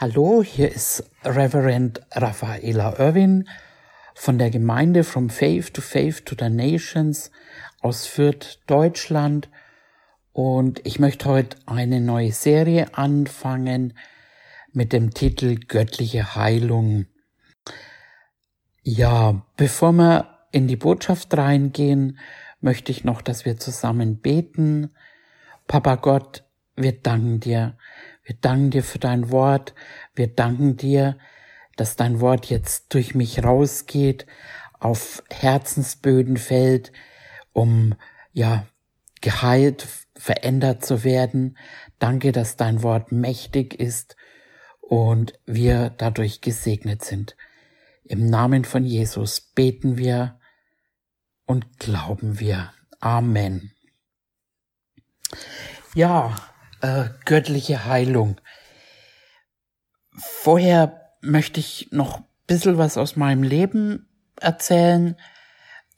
Hallo, hier ist Reverend Raffaela Irwin von der Gemeinde From Faith to Faith to the Nations aus Fürth, Deutschland. Und ich möchte heute eine neue Serie anfangen mit dem Titel Göttliche Heilung. Ja, bevor wir in die Botschaft reingehen, möchte ich noch, dass wir zusammen beten. Papa Gott, wir danken dir. Wir danken dir für dein Wort. Wir danken dir, dass dein Wort jetzt durch mich rausgeht, auf Herzensböden fällt, um, ja, geheilt, verändert zu werden. Danke, dass dein Wort mächtig ist und wir dadurch gesegnet sind. Im Namen von Jesus beten wir und glauben wir. Amen. Ja, äh, göttliche Heilung. Vorher möchte ich noch ein bisschen was aus meinem Leben erzählen.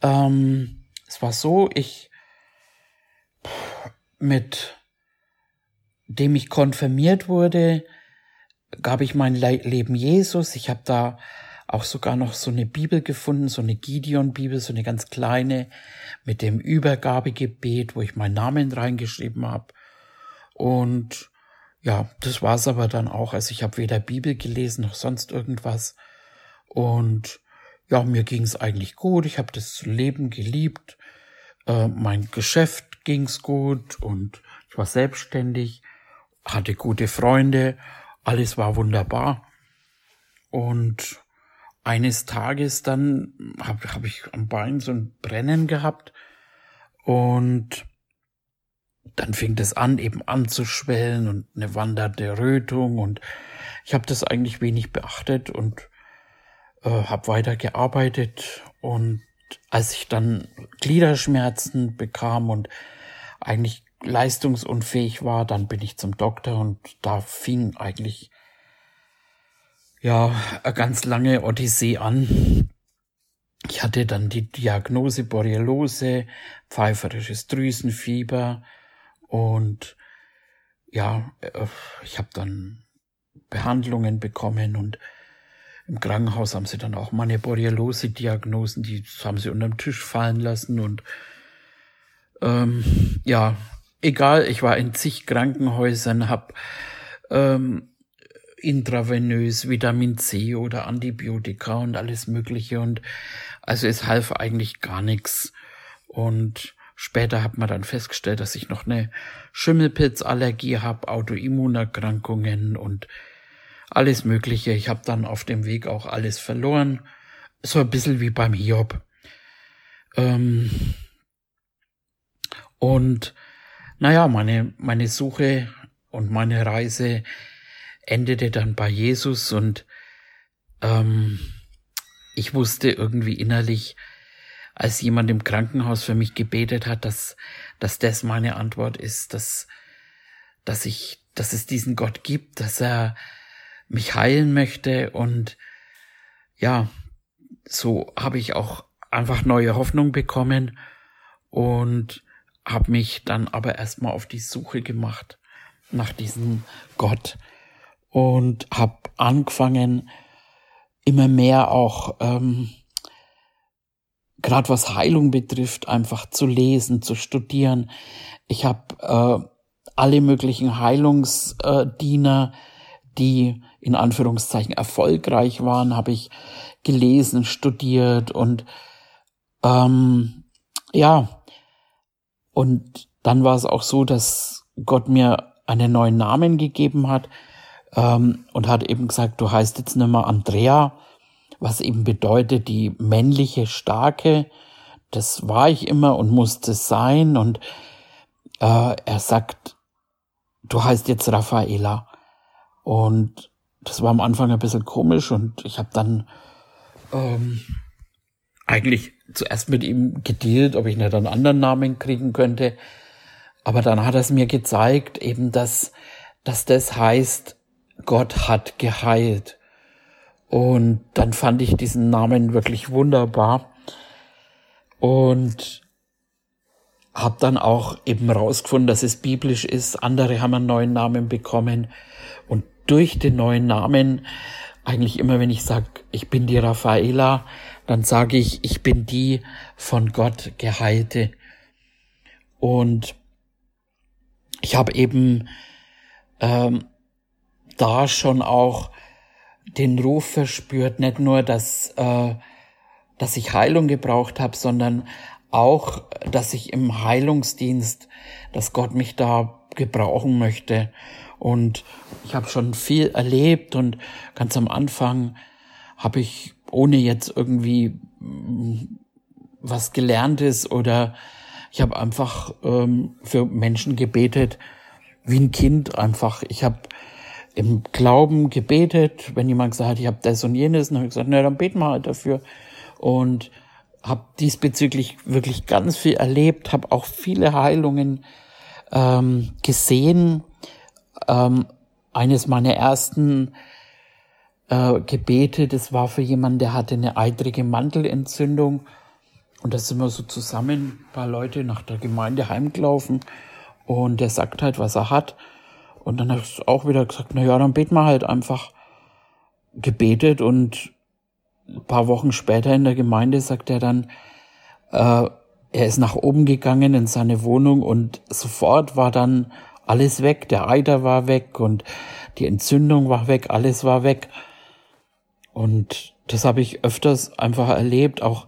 Ähm, es war so, ich mit dem ich konfirmiert wurde, gab ich mein Le Leben Jesus. Ich habe da auch sogar noch so eine Bibel gefunden, so eine Gideon-Bibel, so eine ganz kleine mit dem Übergabegebet, wo ich meinen Namen reingeschrieben habe. Und ja, das war's aber dann auch. Also ich habe weder Bibel gelesen noch sonst irgendwas. Und ja, mir ging's eigentlich gut. Ich habe das Leben geliebt. Äh, mein Geschäft ging's gut und ich war selbstständig, hatte gute Freunde, alles war wunderbar. Und eines Tages dann habe hab ich am Bein so ein Brennen gehabt und dann fing das an, eben anzuschwellen und eine wandernde Rötung. Und ich habe das eigentlich wenig beachtet und äh, habe weiter gearbeitet und als ich dann Gliederschmerzen bekam und eigentlich leistungsunfähig war, dann bin ich zum Doktor und da fing eigentlich ja eine ganz lange Odyssee an. Ich hatte dann die Diagnose Borreliose, pfeiferisches Drüsenfieber, und ja, äh, ich habe dann Behandlungen bekommen und im Krankenhaus haben sie dann auch meine Borreliose-Diagnosen, die haben sie unterm Tisch fallen lassen und ähm, ja, egal, ich war in zig Krankenhäusern, habe ähm, intravenös Vitamin C oder Antibiotika und alles Mögliche und also es half eigentlich gar nichts. Und Später hat man dann festgestellt, dass ich noch eine Schimmelpilzallergie habe, Autoimmunerkrankungen und alles Mögliche. Ich habe dann auf dem Weg auch alles verloren. So ein bisschen wie beim Hiob. Ähm und naja, meine, meine Suche und meine Reise endete dann bei Jesus und ähm, ich wusste irgendwie innerlich, als jemand im Krankenhaus für mich gebetet hat, dass, dass das meine Antwort ist, dass, dass ich, dass es diesen Gott gibt, dass er mich heilen möchte. Und ja, so habe ich auch einfach neue Hoffnung bekommen und habe mich dann aber erstmal auf die Suche gemacht nach diesem Gott und habe angefangen immer mehr auch ähm, gerade was Heilung betrifft, einfach zu lesen, zu studieren. Ich habe äh, alle möglichen Heilungsdiener, die in Anführungszeichen erfolgreich waren, habe ich gelesen, studiert und ähm, ja, und dann war es auch so, dass Gott mir einen neuen Namen gegeben hat ähm, und hat eben gesagt, du heißt jetzt nicht mehr Andrea, was eben bedeutet, die männliche Starke, das war ich immer und musste sein. Und äh, er sagt, du heißt jetzt Raffaela. Und das war am Anfang ein bisschen komisch und ich habe dann ähm, eigentlich zuerst mit ihm gedealt, ob ich nicht einen anderen Namen kriegen könnte. Aber dann hat er es mir gezeigt, eben, dass, dass das heißt, Gott hat geheilt. Und dann fand ich diesen Namen wirklich wunderbar und habe dann auch eben rausgefunden, dass es biblisch ist. Andere haben einen neuen Namen bekommen und durch den neuen Namen eigentlich immer, wenn ich sage, ich bin die Raffaela, dann sage ich, ich bin die von Gott geheilte. Und ich habe eben ähm, da schon auch den Ruf verspürt, nicht nur, dass, äh, dass ich Heilung gebraucht habe, sondern auch, dass ich im Heilungsdienst, dass Gott mich da gebrauchen möchte. Und ich habe schon viel erlebt und ganz am Anfang habe ich, ohne jetzt irgendwie mm, was gelerntes oder ich habe einfach ähm, für Menschen gebetet, wie ein Kind einfach. Ich habe im Glauben gebetet, wenn jemand gesagt hat, ich habe das und jenes, dann habe ich gesagt, na dann beten wir halt dafür. Und habe diesbezüglich wirklich ganz viel erlebt, habe auch viele Heilungen ähm, gesehen. Ähm, eines meiner ersten äh, Gebete, das war für jemanden, der hatte eine eitrige Mandelentzündung. Und da sind wir so zusammen, ein paar Leute nach der Gemeinde heimgelaufen. Und der sagt halt, was er hat. Und dann habe ich auch wieder gesagt, na ja, dann beten wir halt einfach gebetet und ein paar Wochen später in der Gemeinde sagt er dann, äh, er ist nach oben gegangen in seine Wohnung und sofort war dann alles weg. Der Eiter war weg und die Entzündung war weg, alles war weg. Und das habe ich öfters einfach erlebt. Auch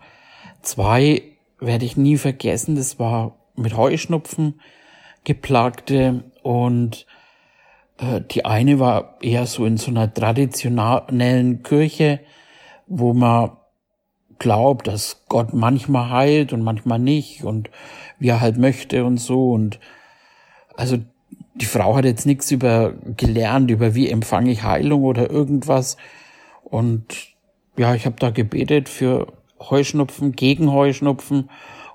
zwei werde ich nie vergessen. Das war mit Heuschnupfen geplagte und die eine war eher so in so einer traditionellen Kirche wo man glaubt, dass Gott manchmal heilt und manchmal nicht und wie er halt möchte und so. Und also die Frau hat jetzt nichts über gelernt, über wie empfange ich Heilung oder irgendwas. Und ja, ich habe da gebetet für Heuschnupfen, gegen Heuschnupfen.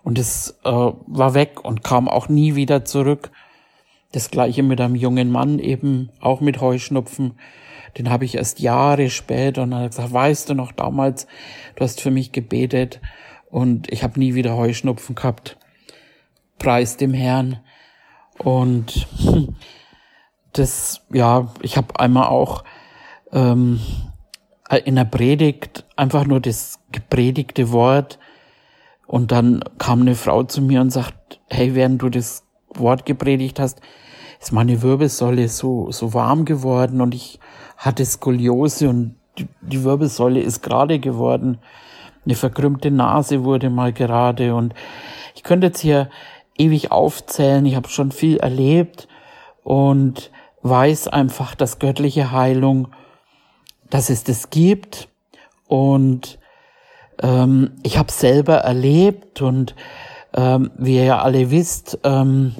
Und es äh, war weg und kam auch nie wieder zurück. Das gleiche mit einem jungen Mann eben, auch mit Heuschnupfen den habe ich erst Jahre später und dann hat gesagt, weißt du noch damals, du hast für mich gebetet und ich habe nie wieder Heuschnupfen gehabt. Preis dem Herrn. Und das, ja, ich habe einmal auch ähm, in der Predigt einfach nur das gepredigte Wort und dann kam eine Frau zu mir und sagt, hey, während du das Wort gepredigt hast, ist meine Wirbelsäule so, so warm geworden und ich hatte Skoliose und die, Wirbelsäule ist gerade geworden. Eine verkrümmte Nase wurde mal gerade und ich könnte jetzt hier ewig aufzählen. Ich habe schon viel erlebt und weiß einfach, dass göttliche Heilung, dass es das gibt und ähm, ich habe selber erlebt und ähm, wie ihr ja alle wisst, ähm,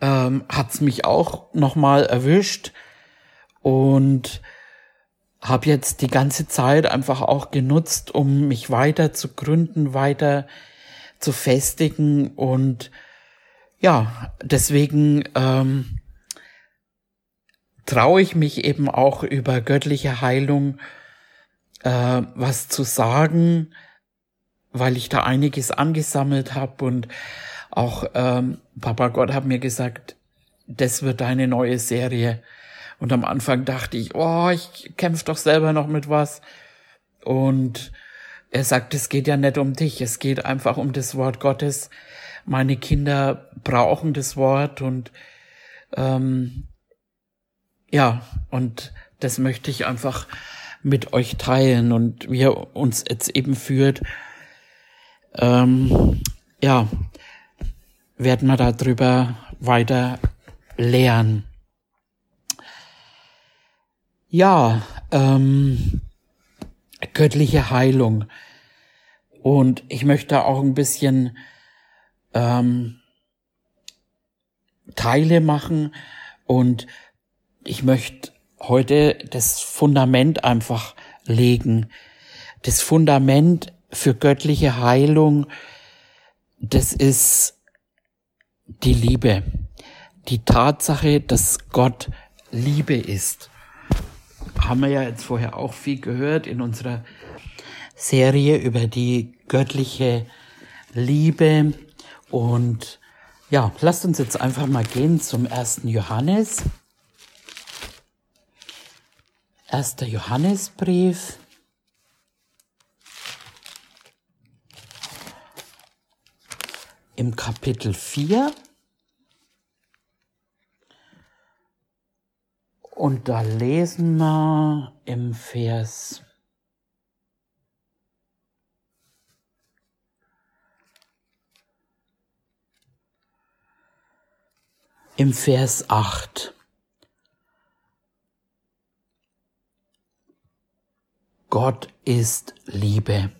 ähm, hat's mich auch nochmal erwischt und habe jetzt die ganze Zeit einfach auch genutzt, um mich weiter zu gründen, weiter zu festigen und ja, deswegen ähm, traue ich mich eben auch über göttliche Heilung äh, was zu sagen, weil ich da einiges angesammelt habe und auch ähm, Papa Gott hat mir gesagt, das wird deine neue Serie. Und am Anfang dachte ich, oh, ich kämpfe doch selber noch mit was. Und er sagt, es geht ja nicht um dich, es geht einfach um das Wort Gottes. Meine Kinder brauchen das Wort und ähm, ja, und das möchte ich einfach mit euch teilen und wie er uns jetzt eben führt. Ähm, ja, werden wir darüber weiter lernen. Ja, ähm, göttliche Heilung. Und ich möchte auch ein bisschen ähm, Teile machen und ich möchte heute das Fundament einfach legen. Das Fundament für göttliche Heilung, das ist die Liebe. Die Tatsache, dass Gott Liebe ist. Haben wir ja jetzt vorher auch viel gehört in unserer Serie über die göttliche Liebe und Ja, lasst uns jetzt einfach mal gehen zum ersten Johannes. Erster Johannesbrief. Im Kapitel 4. Und da lesen wir im Vers im Vers 8. Gott ist Liebe.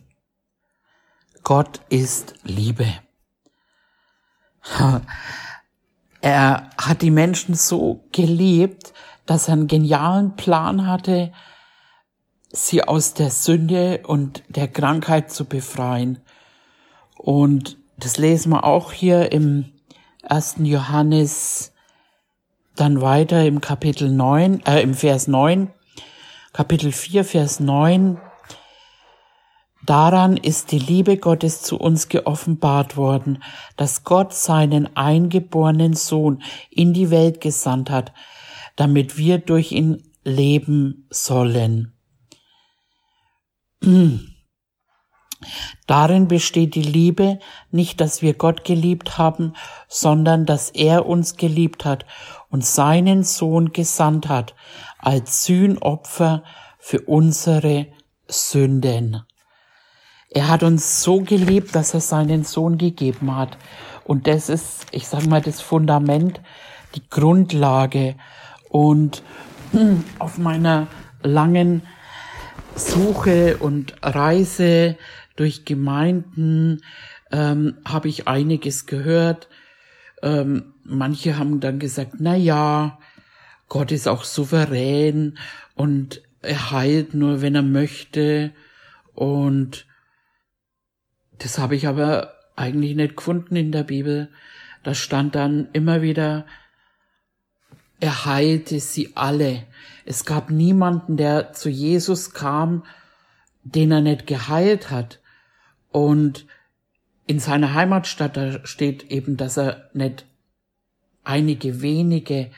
Gott ist Liebe. Er hat die Menschen so geliebt, dass er einen genialen Plan hatte, sie aus der Sünde und der Krankheit zu befreien. Und das lesen wir auch hier im 1. Johannes dann weiter im Kapitel 9, äh, im Vers 9, Kapitel 4, Vers 9. Daran ist die Liebe Gottes zu uns geoffenbart worden, dass Gott seinen eingeborenen Sohn in die Welt gesandt hat, damit wir durch ihn leben sollen. Darin besteht die Liebe, nicht dass wir Gott geliebt haben, sondern dass er uns geliebt hat und seinen Sohn gesandt hat als Sühnopfer für unsere Sünden. Er hat uns so geliebt, dass er seinen Sohn gegeben hat. Und das ist, ich sage mal, das Fundament, die Grundlage. Und auf meiner langen Suche und Reise durch Gemeinden ähm, habe ich einiges gehört. Ähm, manche haben dann gesagt, na ja, Gott ist auch souverän und er heilt nur, wenn er möchte. Und das habe ich aber eigentlich nicht gefunden in der Bibel. Da stand dann immer wieder, er heilte sie alle. Es gab niemanden, der zu Jesus kam, den er nicht geheilt hat. Und in seiner Heimatstadt, da steht eben, dass er nicht einige wenige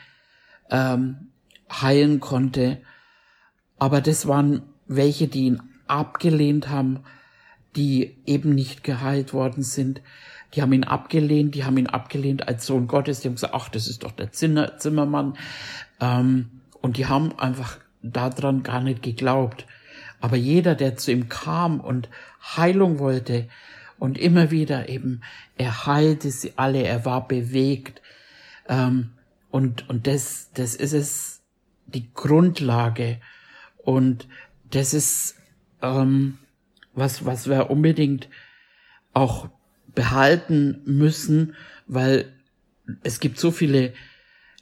ähm, heilen konnte, aber das waren welche, die ihn abgelehnt haben, die eben nicht geheilt worden sind. Die haben ihn abgelehnt, die haben ihn abgelehnt als Sohn Gottes. Die haben gesagt, ach, das ist doch der Zimmer, Zimmermann. Ähm, und die haben einfach daran gar nicht geglaubt. Aber jeder, der zu ihm kam und Heilung wollte und immer wieder eben, er heilte sie alle, er war bewegt. Ähm, und, und das, das ist es, die Grundlage. Und das ist, ähm, was, was wir unbedingt auch behalten müssen, weil es gibt so viele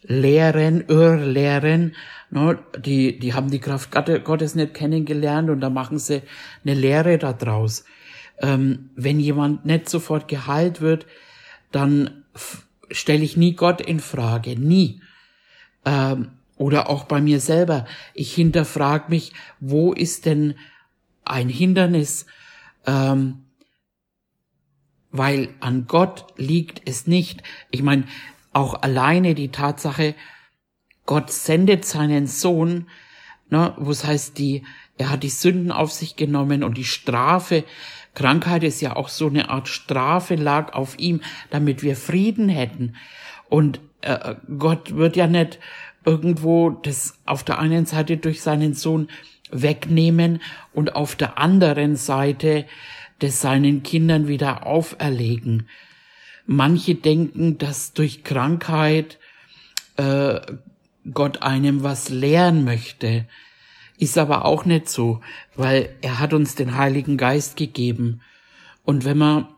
Lehren, Irrlehren, ne, die, die haben die Kraft Gottes nicht kennengelernt und da machen sie eine Lehre daraus. Ähm, wenn jemand nicht sofort geheilt wird, dann stelle ich nie Gott in Frage, nie. Ähm, oder auch bei mir selber. Ich hinterfrage mich, wo ist denn ein Hindernis? Ähm, weil an Gott liegt es nicht. Ich meine, auch alleine die Tatsache, Gott sendet seinen Sohn, ne, wo es heißt, die, er hat die Sünden auf sich genommen und die Strafe, Krankheit ist ja auch so eine Art Strafe lag auf ihm, damit wir Frieden hätten. Und äh, Gott wird ja nicht irgendwo das auf der einen Seite durch seinen Sohn wegnehmen und auf der anderen Seite das seinen Kindern wieder auferlegen. Manche denken, dass durch Krankheit äh, Gott einem was lehren möchte. Ist aber auch nicht so, weil er hat uns den Heiligen Geist gegeben. Und wenn wir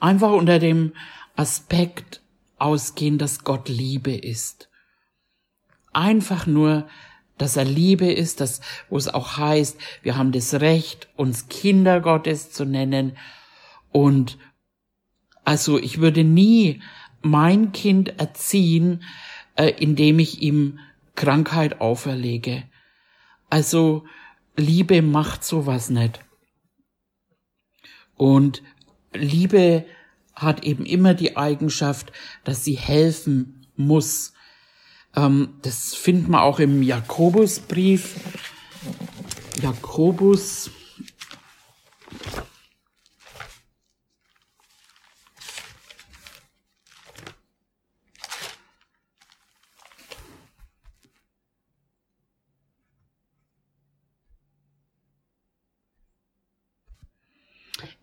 einfach unter dem Aspekt ausgehen, dass Gott Liebe ist, einfach nur, dass er Liebe ist, dass, wo es auch heißt, wir haben das Recht, uns Kinder Gottes zu nennen. Und also ich würde nie mein Kind erziehen, äh, indem ich ihm Krankheit auferlege. Also Liebe macht sowas nicht. Und Liebe hat eben immer die Eigenschaft, dass sie helfen muss. Ähm, das finden wir auch im Jakobusbrief. Jakobus.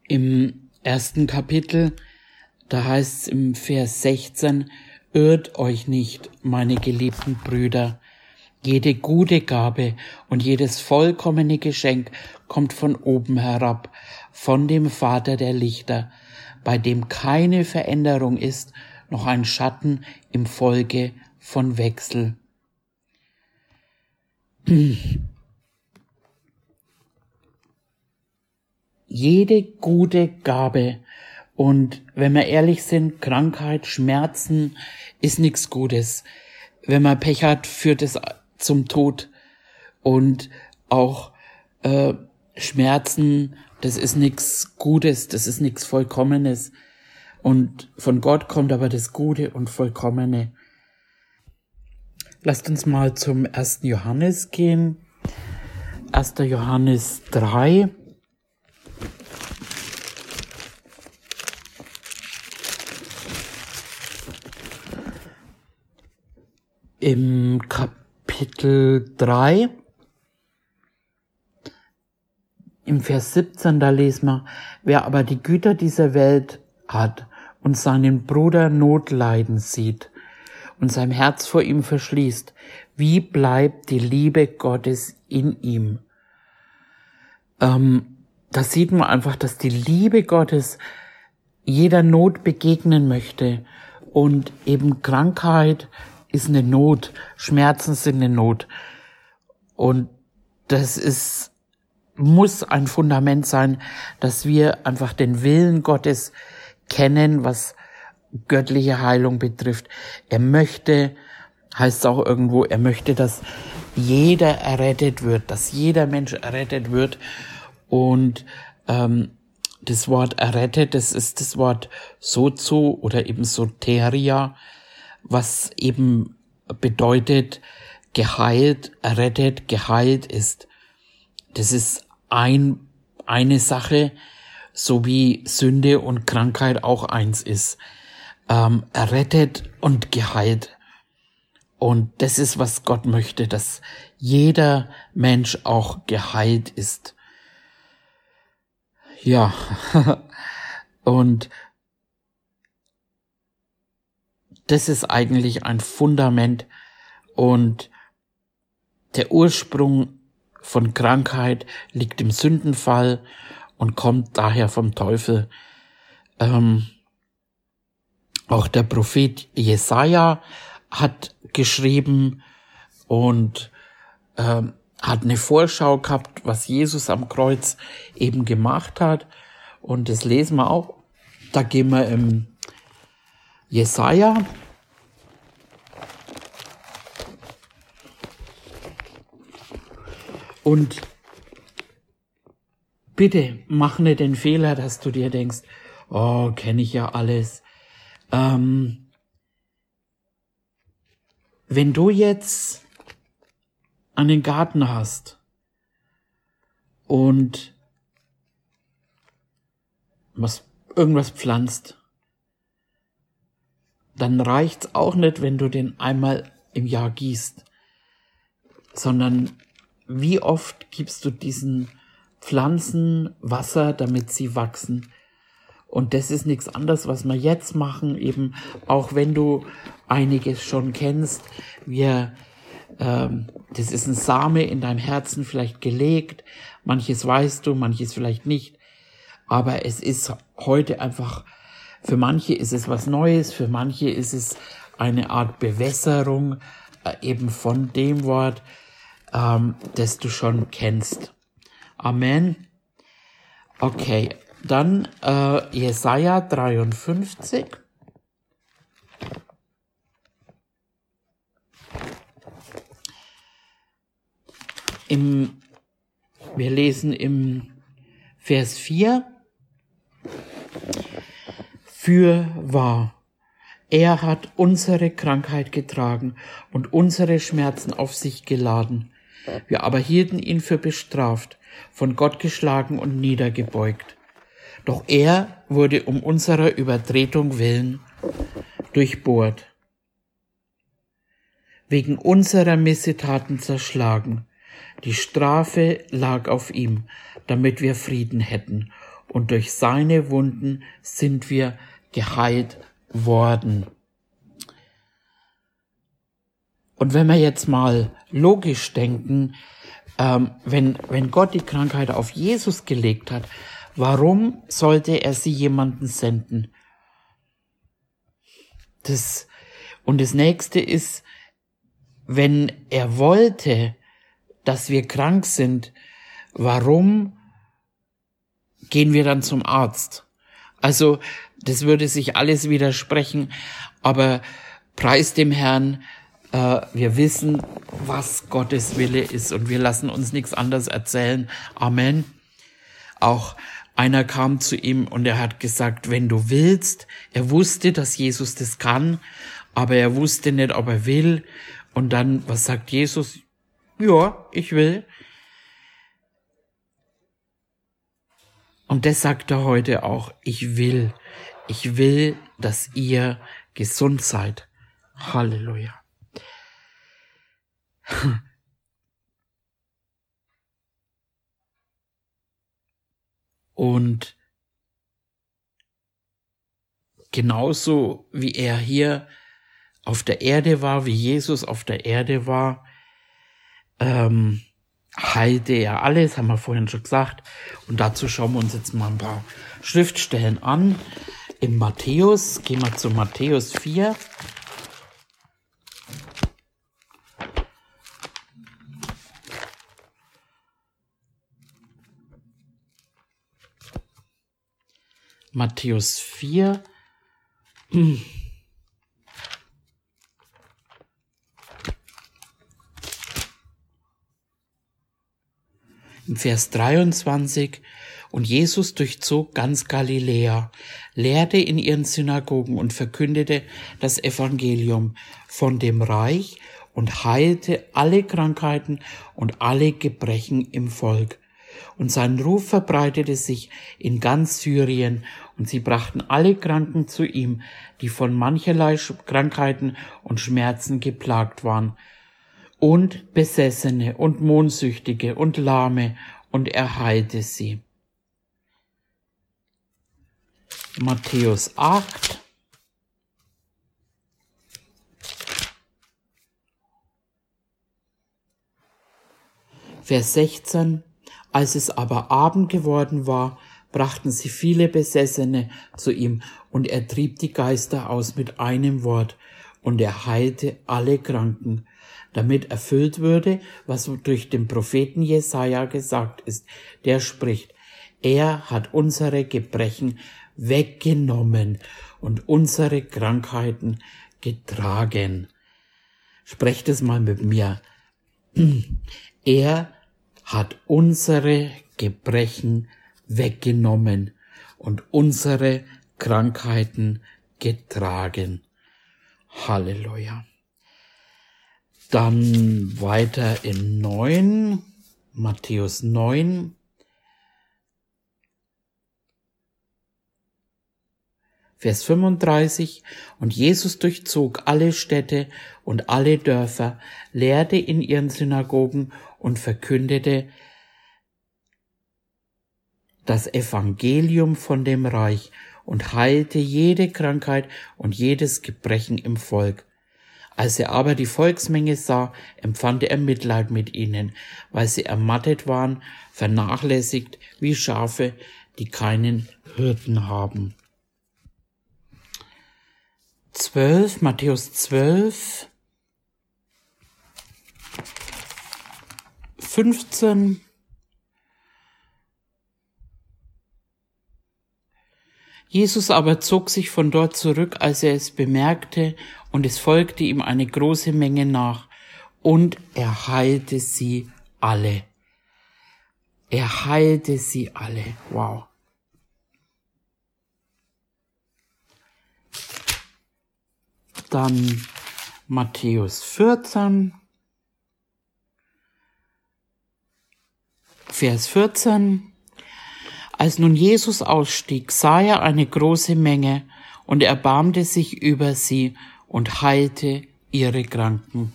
Im ersten Kapitel, da heißt es im Vers 16, Irrt euch nicht, meine geliebten Brüder. Jede gute Gabe und jedes vollkommene Geschenk kommt von oben herab, von dem Vater der Lichter, bei dem keine Veränderung ist, noch ein Schatten im Folge von Wechsel. Jede gute Gabe und wenn wir ehrlich sind, Krankheit, Schmerzen ist nichts Gutes. Wenn man Pech hat, führt es zum Tod. Und auch äh, Schmerzen, das ist nichts Gutes, das ist nichts Vollkommenes. Und von Gott kommt aber das Gute und Vollkommene. Lasst uns mal zum 1. Johannes gehen. 1. Johannes 3. im Kapitel 3, im Vers 17, da lesen wir, wer aber die Güter dieser Welt hat und seinen Bruder Notleiden sieht und sein Herz vor ihm verschließt, wie bleibt die Liebe Gottes in ihm? Ähm, da sieht man einfach, dass die Liebe Gottes jeder Not begegnen möchte und eben Krankheit, ist eine Not. Schmerzen sind eine Not. Und das ist, muss ein Fundament sein, dass wir einfach den Willen Gottes kennen, was göttliche Heilung betrifft. Er möchte, heißt es auch irgendwo, er möchte, dass jeder errettet wird, dass jeder Mensch errettet wird. Und ähm, das Wort errettet, das ist das Wort sozo oder eben soteria was eben bedeutet, geheilt, errettet, geheilt ist. Das ist ein, eine Sache, so wie Sünde und Krankheit auch eins ist. Ähm, errettet und geheilt. Und das ist, was Gott möchte, dass jeder Mensch auch geheilt ist. Ja. und das ist eigentlich ein Fundament und der Ursprung von Krankheit liegt im Sündenfall und kommt daher vom Teufel. Ähm, auch der Prophet Jesaja hat geschrieben und ähm, hat eine Vorschau gehabt, was Jesus am Kreuz eben gemacht hat. Und das lesen wir auch. Da gehen wir im Jesaja. Und bitte mach nicht den Fehler, dass du dir denkst, oh, kenne ich ja alles. Ähm, wenn du jetzt einen Garten hast und was irgendwas pflanzt dann reicht's auch nicht, wenn du den einmal im Jahr gießt, sondern wie oft gibst du diesen Pflanzen Wasser, damit sie wachsen? Und das ist nichts anderes, was wir jetzt machen, eben auch wenn du einiges schon kennst. Wir, ähm, das ist ein Same in deinem Herzen vielleicht gelegt. Manches weißt du, manches vielleicht nicht. Aber es ist heute einfach für manche ist es was Neues, für manche ist es eine Art Bewässerung äh, eben von dem Wort, ähm, das du schon kennst. Amen. Okay, dann äh, Jesaja 53. Im, wir lesen im Vers 4. Für wahr. Er hat unsere Krankheit getragen und unsere Schmerzen auf sich geladen. Wir aber hielten ihn für bestraft, von Gott geschlagen und niedergebeugt. Doch er wurde um unserer Übertretung willen durchbohrt, wegen unserer Missetaten zerschlagen. Die Strafe lag auf ihm, damit wir Frieden hätten, und durch seine Wunden sind wir geheilt worden. Und wenn wir jetzt mal logisch denken, ähm, wenn, wenn Gott die Krankheit auf Jesus gelegt hat, warum sollte er sie jemanden senden? Das, und das nächste ist, wenn er wollte, dass wir krank sind, warum gehen wir dann zum Arzt? Also, das würde sich alles widersprechen, aber preis dem Herrn, äh, wir wissen, was Gottes Wille ist und wir lassen uns nichts anderes erzählen. Amen. Auch einer kam zu ihm und er hat gesagt, wenn du willst, er wusste, dass Jesus das kann, aber er wusste nicht, ob er will. Und dann, was sagt Jesus? Ja, ich will. Und das sagt er heute auch. Ich will. Ich will, dass ihr gesund seid. Halleluja. Und genauso wie er hier auf der Erde war, wie Jesus auf der Erde war, ähm, heilte er alles, haben wir vorhin schon gesagt. Und dazu schauen wir uns jetzt mal ein paar Schriftstellen an. Im Matthäus, gehen wir zu Matthäus 4. Matthäus 4. Hm. Im Vers 23 und Jesus durchzog ganz Galiläa, lehrte in ihren Synagogen und verkündete das Evangelium von dem Reich und heilte alle Krankheiten und alle Gebrechen im Volk und sein Ruf verbreitete sich in ganz Syrien, und sie brachten alle Kranken zu ihm, die von mancherlei Krankheiten und Schmerzen geplagt waren, und Besessene und Mondsüchtige und Lahme, und er heilte sie. Matthäus 8, Vers 16 als es aber Abend geworden war, brachten sie viele Besessene zu ihm, und er trieb die Geister aus mit einem Wort, und er heilte alle Kranken, damit erfüllt würde, was durch den Propheten Jesaja gesagt ist. Der spricht, er hat unsere Gebrechen weggenommen und unsere Krankheiten getragen. Sprecht es mal mit mir. Er hat unsere Gebrechen weggenommen und unsere Krankheiten getragen. Halleluja. Dann weiter in 9, Matthäus 9, Vers 35 Und Jesus durchzog alle Städte und alle Dörfer, lehrte in ihren Synagogen und verkündete das Evangelium von dem Reich und heilte jede Krankheit und jedes Gebrechen im Volk. Als er aber die Volksmenge sah, empfand er Mitleid mit ihnen, weil sie ermattet waren, vernachlässigt wie Schafe, die keinen Hirten haben. 12, Matthäus 12, 15. Jesus aber zog sich von dort zurück, als er es bemerkte, und es folgte ihm eine große Menge nach, und er heilte sie alle. Er heilte sie alle. Wow. Dann Matthäus 14, Vers 14. Als nun Jesus ausstieg, sah er eine große Menge und erbarmte sich über sie und heilte ihre Kranken.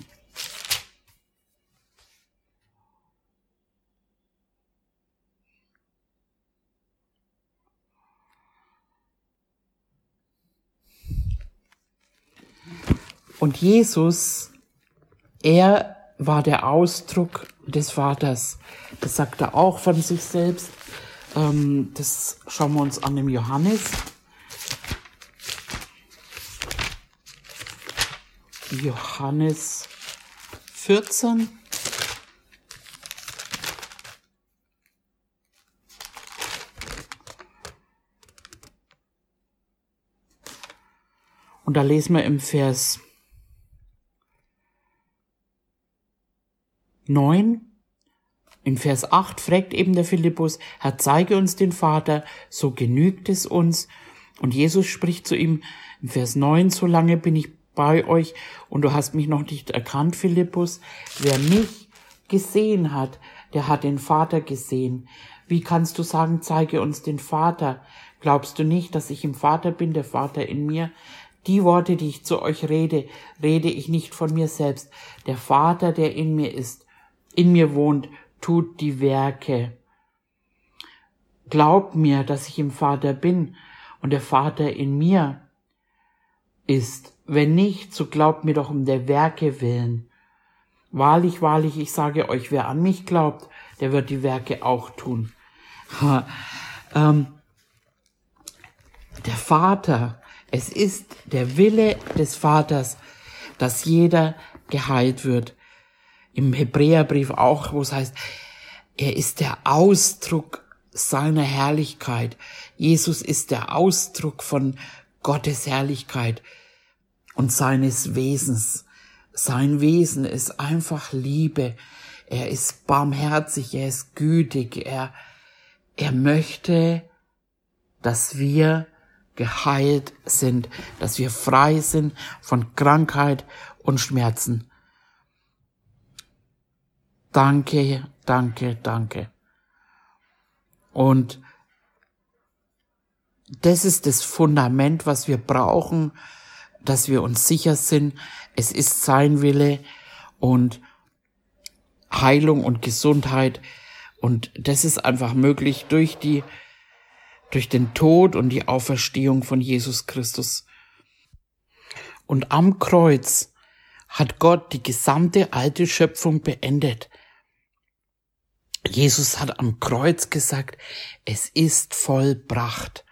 Und Jesus, er war der Ausdruck des Vaters. Das sagt er auch von sich selbst. Ähm, das schauen wir uns an im Johannes. Johannes 14. Und da lesen wir im Vers 9, in Vers 8 fragt eben der Philippus, Herr, zeige uns den Vater, so genügt es uns. Und Jesus spricht zu ihm in Vers 9, so lange bin ich bei euch und du hast mich noch nicht erkannt, Philippus. Wer mich gesehen hat, der hat den Vater gesehen. Wie kannst du sagen, zeige uns den Vater? Glaubst du nicht, dass ich im Vater bin, der Vater in mir? Die Worte, die ich zu euch rede, rede ich nicht von mir selbst. Der Vater, der in mir ist, in mir wohnt, tut die Werke. Glaub mir, dass ich im Vater bin und der Vater in mir ist. Wenn nicht, so glaubt mir doch um der Werke willen. Wahrlich, wahrlich, ich sage euch, wer an mich glaubt, der wird die Werke auch tun. ähm, der Vater, es ist der Wille des Vaters, dass jeder geheilt wird im Hebräerbrief auch, wo es heißt, er ist der Ausdruck seiner Herrlichkeit. Jesus ist der Ausdruck von Gottes Herrlichkeit und seines Wesens. Sein Wesen ist einfach Liebe. Er ist barmherzig, er ist gütig, er, er möchte, dass wir geheilt sind, dass wir frei sind von Krankheit und Schmerzen. Danke, danke, danke. Und das ist das Fundament, was wir brauchen, dass wir uns sicher sind, es ist sein Wille und Heilung und Gesundheit. Und das ist einfach möglich durch die, durch den Tod und die Auferstehung von Jesus Christus. Und am Kreuz hat Gott die gesamte alte Schöpfung beendet. Jesus hat am Kreuz gesagt, es ist vollbracht.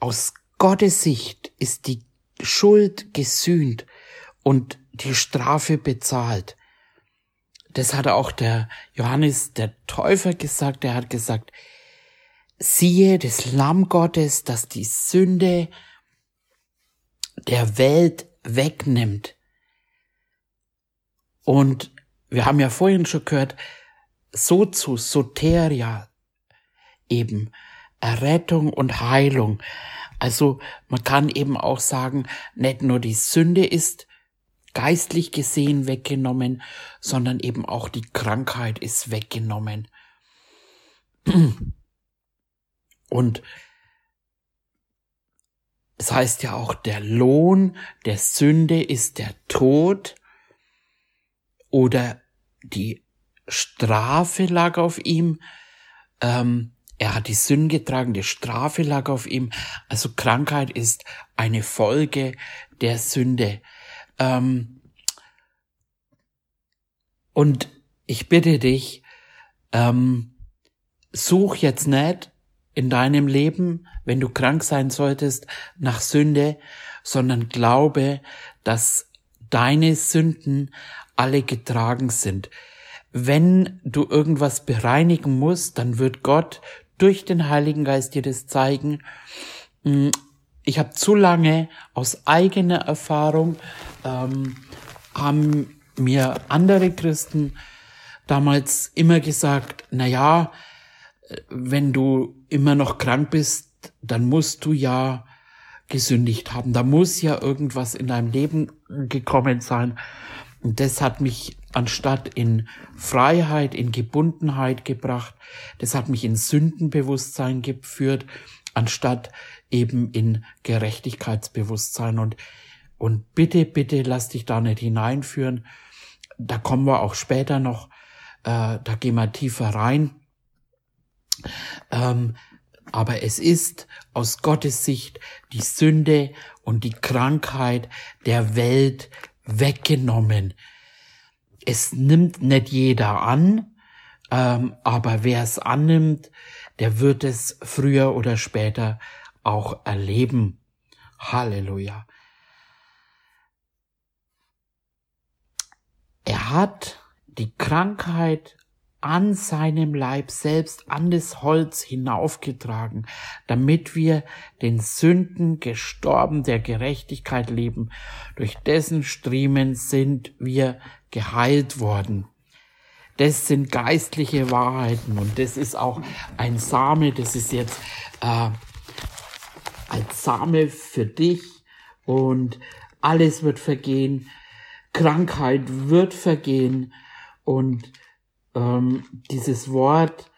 Aus Gottes Sicht ist die Schuld gesühnt und die Strafe bezahlt. Das hat auch der Johannes der Täufer gesagt. Er hat gesagt, siehe das Lamm Gottes, das die Sünde der Welt wegnimmt. Und wir haben ja vorhin schon gehört, Sozu, Soteria, eben Errettung und Heilung. Also man kann eben auch sagen, nicht nur die Sünde ist geistlich gesehen weggenommen, sondern eben auch die Krankheit ist weggenommen. Und es heißt ja auch, der Lohn der Sünde ist der Tod oder die Strafe lag auf ihm. Ähm, er hat die Sünde getragen, die Strafe lag auf ihm. Also Krankheit ist eine Folge der Sünde. Ähm, und ich bitte dich, ähm, such jetzt nicht in deinem Leben, wenn du krank sein solltest, nach Sünde, sondern glaube, dass deine Sünden alle getragen sind wenn du irgendwas bereinigen musst, dann wird Gott durch den Heiligen Geist dir das zeigen. Mm, ich habe zu lange aus eigener Erfahrung ähm, haben mir andere Christen damals immer gesagt, na ja, wenn du immer noch krank bist, dann musst du ja gesündigt haben. Da muss ja irgendwas in deinem Leben gekommen sein. Und das hat mich anstatt in Freiheit, in Gebundenheit gebracht, das hat mich in Sündenbewusstsein geführt, anstatt eben in Gerechtigkeitsbewusstsein. Und, und bitte, bitte lass dich da nicht hineinführen. Da kommen wir auch später noch, äh, da gehen wir tiefer rein. Ähm, aber es ist aus Gottes Sicht die Sünde und die Krankheit der Welt weggenommen. Es nimmt nicht jeder an, ähm, aber wer es annimmt, der wird es früher oder später auch erleben. Halleluja. Er hat die Krankheit an seinem Leib selbst an das Holz hinaufgetragen, damit wir den Sünden gestorben der Gerechtigkeit leben. Durch dessen Striemen sind wir geheilt worden. Das sind geistliche Wahrheiten und das ist auch ein Same, das ist jetzt äh, als Same für dich und alles wird vergehen, Krankheit wird vergehen und ähm, dieses Wort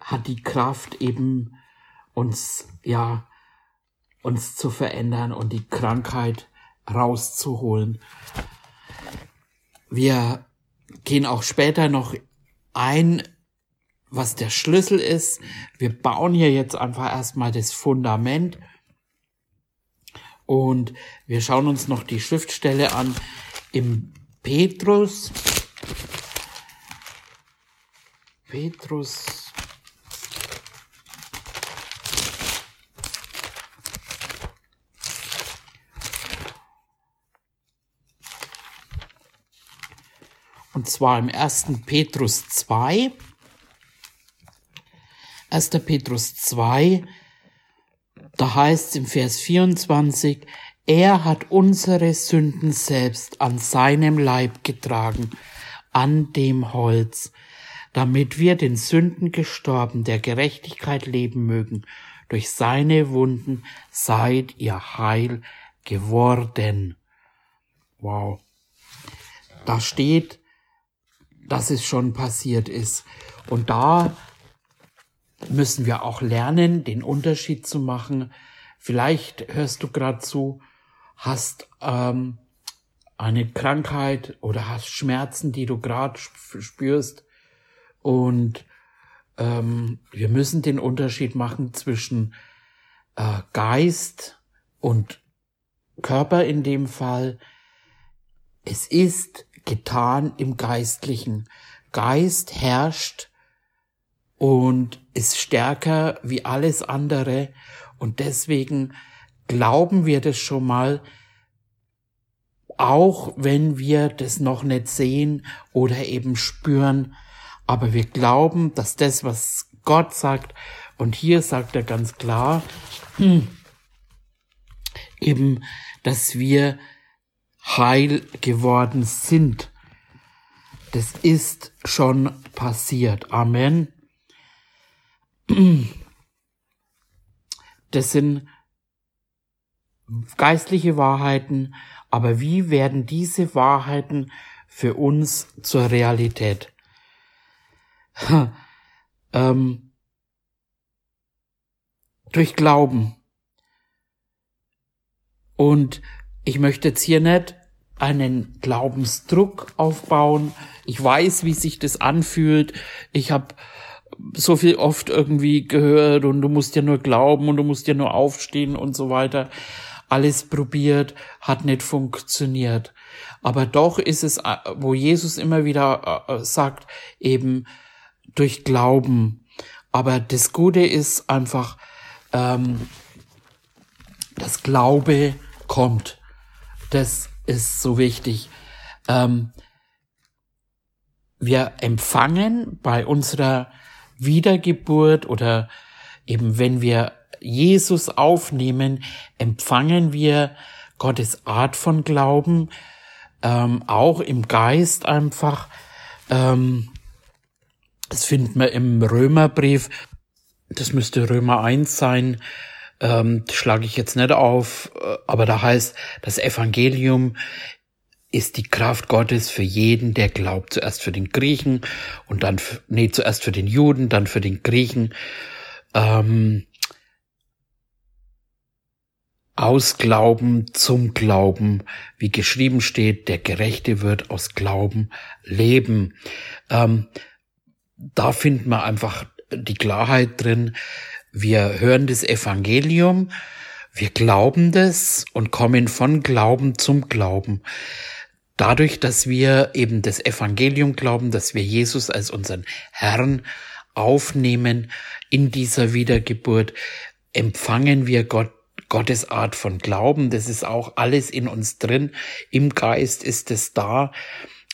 hat die Kraft eben uns, ja, uns zu verändern und die Krankheit rauszuholen. Wir gehen auch später noch ein, was der Schlüssel ist. Wir bauen hier jetzt einfach erstmal das Fundament und wir schauen uns noch die Schriftstelle an im Petrus Petrus Und zwar im 1. Petrus 2. 1. Petrus 2, da heißt es im Vers 24, er hat unsere Sünden selbst an seinem Leib getragen, an dem Holz, damit wir den Sünden gestorben, der Gerechtigkeit leben mögen. Durch seine Wunden seid ihr heil geworden. Wow. Da steht, dass es schon passiert ist. Und da müssen wir auch lernen, den Unterschied zu machen. Vielleicht hörst du gerade zu, hast ähm, eine Krankheit oder hast Schmerzen, die du gerade spürst und ähm, wir müssen den Unterschied machen zwischen äh, Geist und Körper in dem Fall. Es ist getan im Geistlichen. Geist herrscht und ist stärker wie alles andere und deswegen glauben wir das schon mal, auch wenn wir das noch nicht sehen oder eben spüren, aber wir glauben, dass das, was Gott sagt, und hier sagt er ganz klar, hm, eben, dass wir heil geworden sind. Das ist schon passiert. Amen. Das sind geistliche Wahrheiten, aber wie werden diese Wahrheiten für uns zur Realität? ähm, durch Glauben. Und ich möchte jetzt hier nicht einen Glaubensdruck aufbauen. Ich weiß, wie sich das anfühlt. Ich habe so viel oft irgendwie gehört und du musst ja nur glauben und du musst ja nur aufstehen und so weiter. Alles probiert, hat nicht funktioniert. Aber doch ist es, äh, wo Jesus immer wieder äh, sagt, eben, durch Glauben. Aber das Gute ist einfach, ähm, das Glaube kommt. Das ist so wichtig. Ähm, wir empfangen bei unserer Wiedergeburt oder eben wenn wir Jesus aufnehmen, empfangen wir Gottes Art von Glauben, ähm, auch im Geist einfach. Ähm, das finden wir im Römerbrief. Das müsste Römer 1 sein. ähm, schlage ich jetzt nicht auf, äh, aber da heißt, das Evangelium ist die Kraft Gottes für jeden, der glaubt. Zuerst für den Griechen und dann, nee, zuerst für den Juden, dann für den Griechen. Ähm, aus Glauben zum Glauben, wie geschrieben steht, der Gerechte wird aus Glauben leben. Ähm, da finden wir einfach die Klarheit drin. Wir hören das Evangelium, wir glauben das und kommen von Glauben zum Glauben. Dadurch, dass wir eben das Evangelium glauben, dass wir Jesus als unseren Herrn aufnehmen in dieser Wiedergeburt, empfangen wir Gott Gottes Art von Glauben. Das ist auch alles in uns drin. Im Geist ist es da.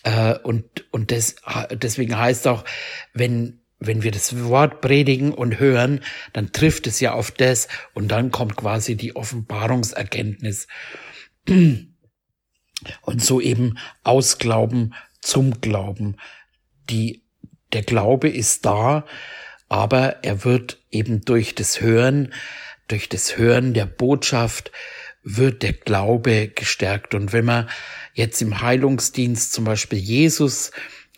Äh, und, und das, deswegen heißt auch, wenn, wenn wir das Wort predigen und hören, dann trifft es ja auf das und dann kommt quasi die Offenbarungserkenntnis. Und so eben aus Glauben zum Glauben. Die, der Glaube ist da, aber er wird eben durch das Hören, durch das Hören der Botschaft wird der Glaube gestärkt. Und wenn man jetzt im Heilungsdienst zum Beispiel Jesus,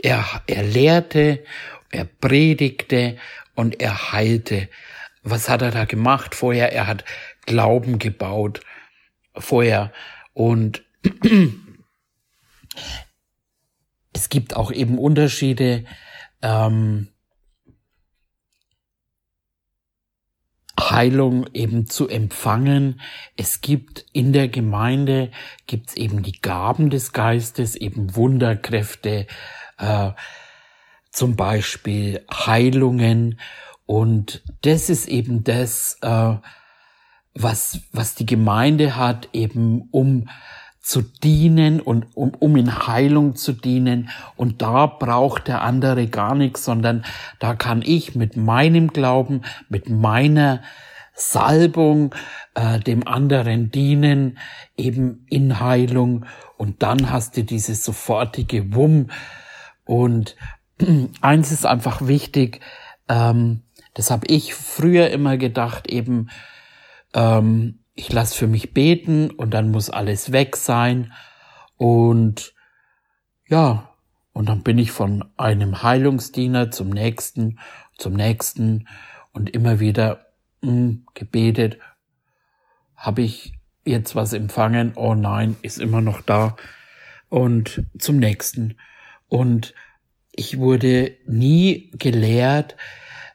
er, er lehrte, er predigte und er heilte. Was hat er da gemacht vorher? Er hat Glauben gebaut vorher und es gibt auch eben Unterschiede. Ähm, Heilung eben zu empfangen. Es gibt in der Gemeinde gibt's eben die Gaben des Geistes, eben Wunderkräfte, äh, zum Beispiel Heilungen und das ist eben das, äh, was was die Gemeinde hat, eben um zu dienen und um, um in Heilung zu dienen. Und da braucht der andere gar nichts, sondern da kann ich mit meinem Glauben, mit meiner Salbung äh, dem anderen dienen, eben in Heilung. Und dann hast du dieses sofortige Wumm. Und eins ist einfach wichtig, ähm, das habe ich früher immer gedacht, eben ähm, ich lasse für mich beten und dann muss alles weg sein. Und ja, und dann bin ich von einem Heilungsdiener zum nächsten, zum nächsten und immer wieder mh, hm, gebetet. Habe ich jetzt was empfangen? Oh nein, ist immer noch da. Und zum nächsten. Und ich wurde nie gelehrt,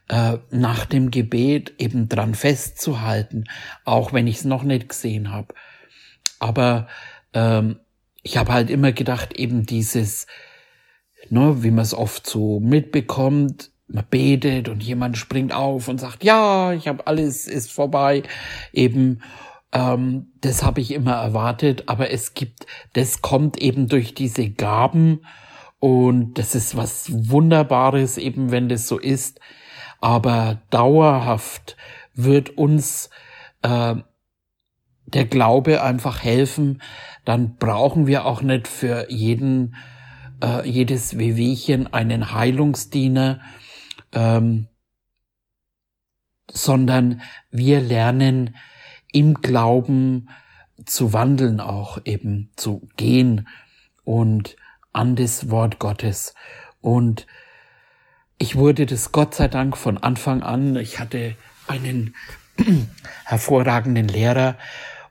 äh, nach dem Gebet eben dran festzuhalten, auch wenn ich es noch nicht gesehen habe. Aber ähm, ich habe halt immer gedacht, eben dieses, ne, wie man es oft so mitbekommt, man betet und jemand springt auf und sagt, ja, ich habe alles, ist vorbei, eben. Ähm, das habe ich immer erwartet, aber es gibt, das kommt eben durch diese Gaben und das ist was Wunderbares, eben wenn das so ist aber dauerhaft wird uns äh, der Glaube einfach helfen, dann brauchen wir auch nicht für jeden äh, jedes Wehwehchen einen Heilungsdiener, ähm, sondern wir lernen im Glauben zu wandeln auch eben zu gehen und an das Wort Gottes. Und ich wurde das Gott sei Dank von Anfang an, ich hatte einen hervorragenden Lehrer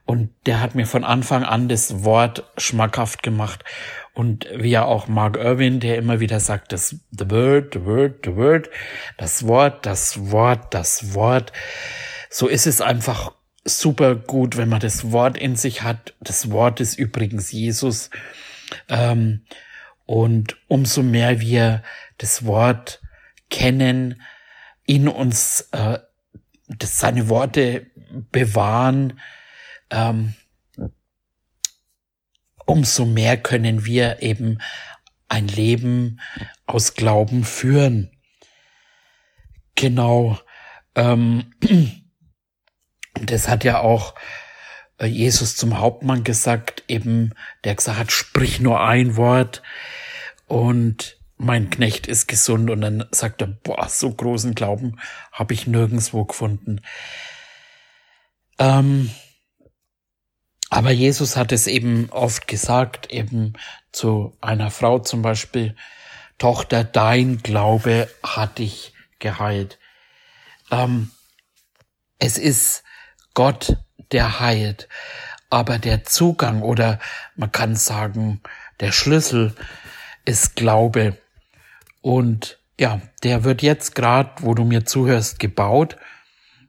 und der hat mir von Anfang an das Wort schmackhaft gemacht. Und wie ja auch Mark Irwin, der immer wieder sagt, das the word, the word, the word, das Wort, das Wort, das Wort. So ist es einfach super gut, wenn man das Wort in sich hat. Das Wort ist übrigens Jesus. Ähm, und umso mehr wir das Wort kennen, in uns äh, seine Worte bewahren, ähm, umso mehr können wir eben ein Leben aus Glauben führen. Genau. Ähm, das hat ja auch äh, Jesus zum Hauptmann gesagt, eben, der gesagt hat, sprich nur ein Wort. Und mein Knecht ist gesund und dann sagt er, boah, so großen Glauben habe ich nirgendswo gefunden. Ähm, aber Jesus hat es eben oft gesagt, eben zu einer Frau zum Beispiel, Tochter, dein Glaube hat dich geheilt. Ähm, es ist Gott, der heilt, aber der Zugang oder man kann sagen, der Schlüssel ist Glaube. Und ja, der wird jetzt gerade, wo du mir zuhörst, gebaut.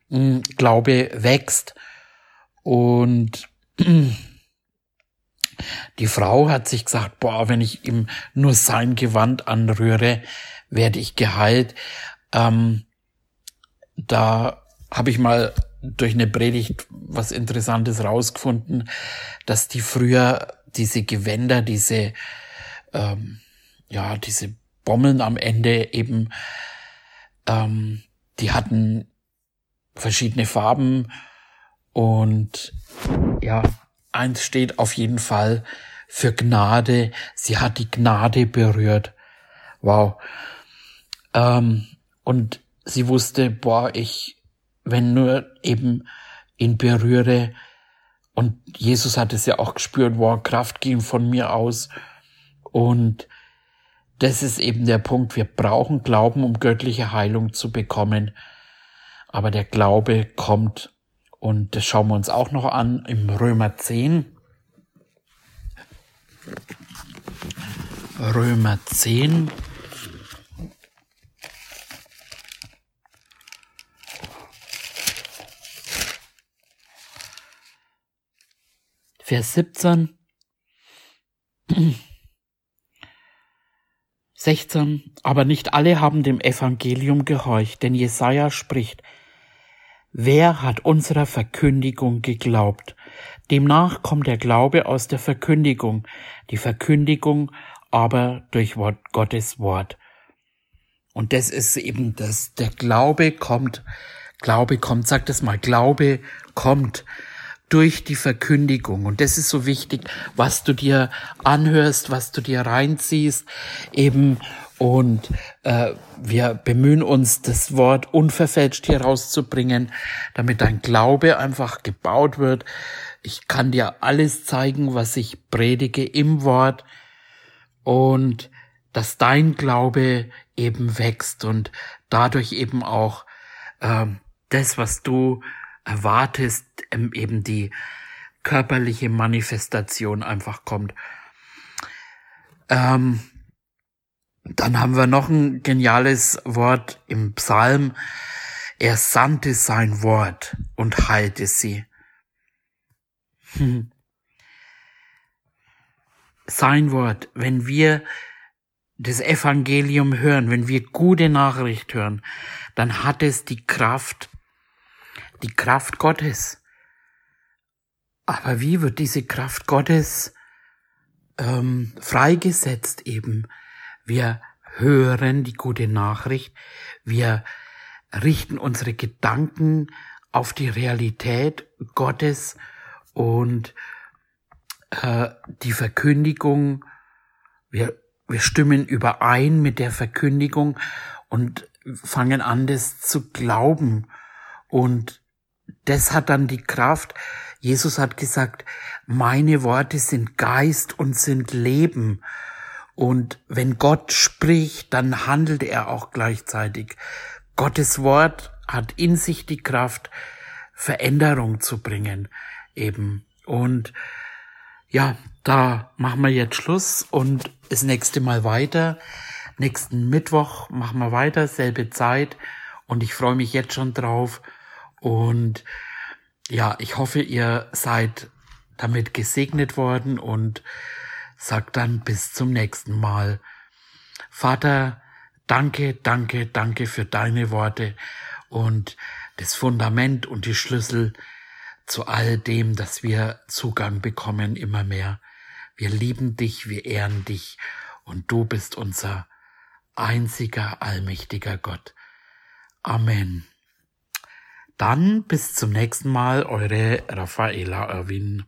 Hm, Glaube wächst und die Frau hat sich gesagt, boah, wenn ich ihm nur sein Gewand anrühre, werde ich geheilt. Ähm, da habe ich mal durch eine Predigt was Interessantes rausgefunden, dass die früher diese Gewänder, diese ähm, ja diese Bommeln am Ende eben, ähm, die hatten verschiedene Farben und ja, eins steht auf jeden Fall für Gnade. Sie hat die Gnade berührt. Wow. Ähm, und sie wusste, boah, ich, wenn nur eben ihn berühre, und Jesus hat es ja auch gespürt, wow, Kraft ging von mir aus. Und das ist eben der Punkt. Wir brauchen Glauben, um göttliche Heilung zu bekommen. Aber der Glaube kommt und das schauen wir uns auch noch an im Römer 10. Römer 10. Vers 17. 16. Aber nicht alle haben dem Evangelium gehorcht, denn Jesaja spricht, Wer hat unserer Verkündigung geglaubt? Demnach kommt der Glaube aus der Verkündigung, die Verkündigung aber durch Wort, Gottes Wort. Und das ist eben das, der Glaube kommt, Glaube kommt, sag das mal, Glaube kommt durch die Verkündigung. Und das ist so wichtig, was du dir anhörst, was du dir reinziehst, eben und äh, wir bemühen uns, das Wort unverfälscht hier rauszubringen, damit dein Glaube einfach gebaut wird. Ich kann dir alles zeigen, was ich predige im Wort und dass dein Glaube eben wächst und dadurch eben auch äh, das, was du erwartest, eben die körperliche Manifestation einfach kommt. Ähm, dann haben wir noch ein geniales Wort im Psalm. Er sandte sein Wort und heilte sie. Hm. Sein Wort, wenn wir das Evangelium hören, wenn wir gute Nachricht hören, dann hat es die Kraft, die Kraft Gottes. Aber wie wird diese Kraft Gottes ähm, freigesetzt eben? Wir hören die gute Nachricht. Wir richten unsere Gedanken auf die Realität Gottes und äh, die Verkündigung. Wir, wir stimmen überein mit der Verkündigung und fangen an, das zu glauben. Und das hat dann die Kraft. Jesus hat gesagt, meine Worte sind Geist und sind Leben. Und wenn Gott spricht, dann handelt er auch gleichzeitig. Gottes Wort hat in sich die Kraft, Veränderung zu bringen, eben. Und ja, da machen wir jetzt Schluss und das nächste Mal weiter. Nächsten Mittwoch machen wir weiter, selbe Zeit. Und ich freue mich jetzt schon drauf. Und ja, ich hoffe, ihr seid damit gesegnet worden und sagt dann bis zum nächsten Mal. Vater, danke, danke, danke für deine Worte und das Fundament und die Schlüssel zu all dem, dass wir Zugang bekommen immer mehr. Wir lieben dich, wir ehren dich und du bist unser einziger allmächtiger Gott. Amen. Dann bis zum nächsten Mal, eure Raffaela Irwin.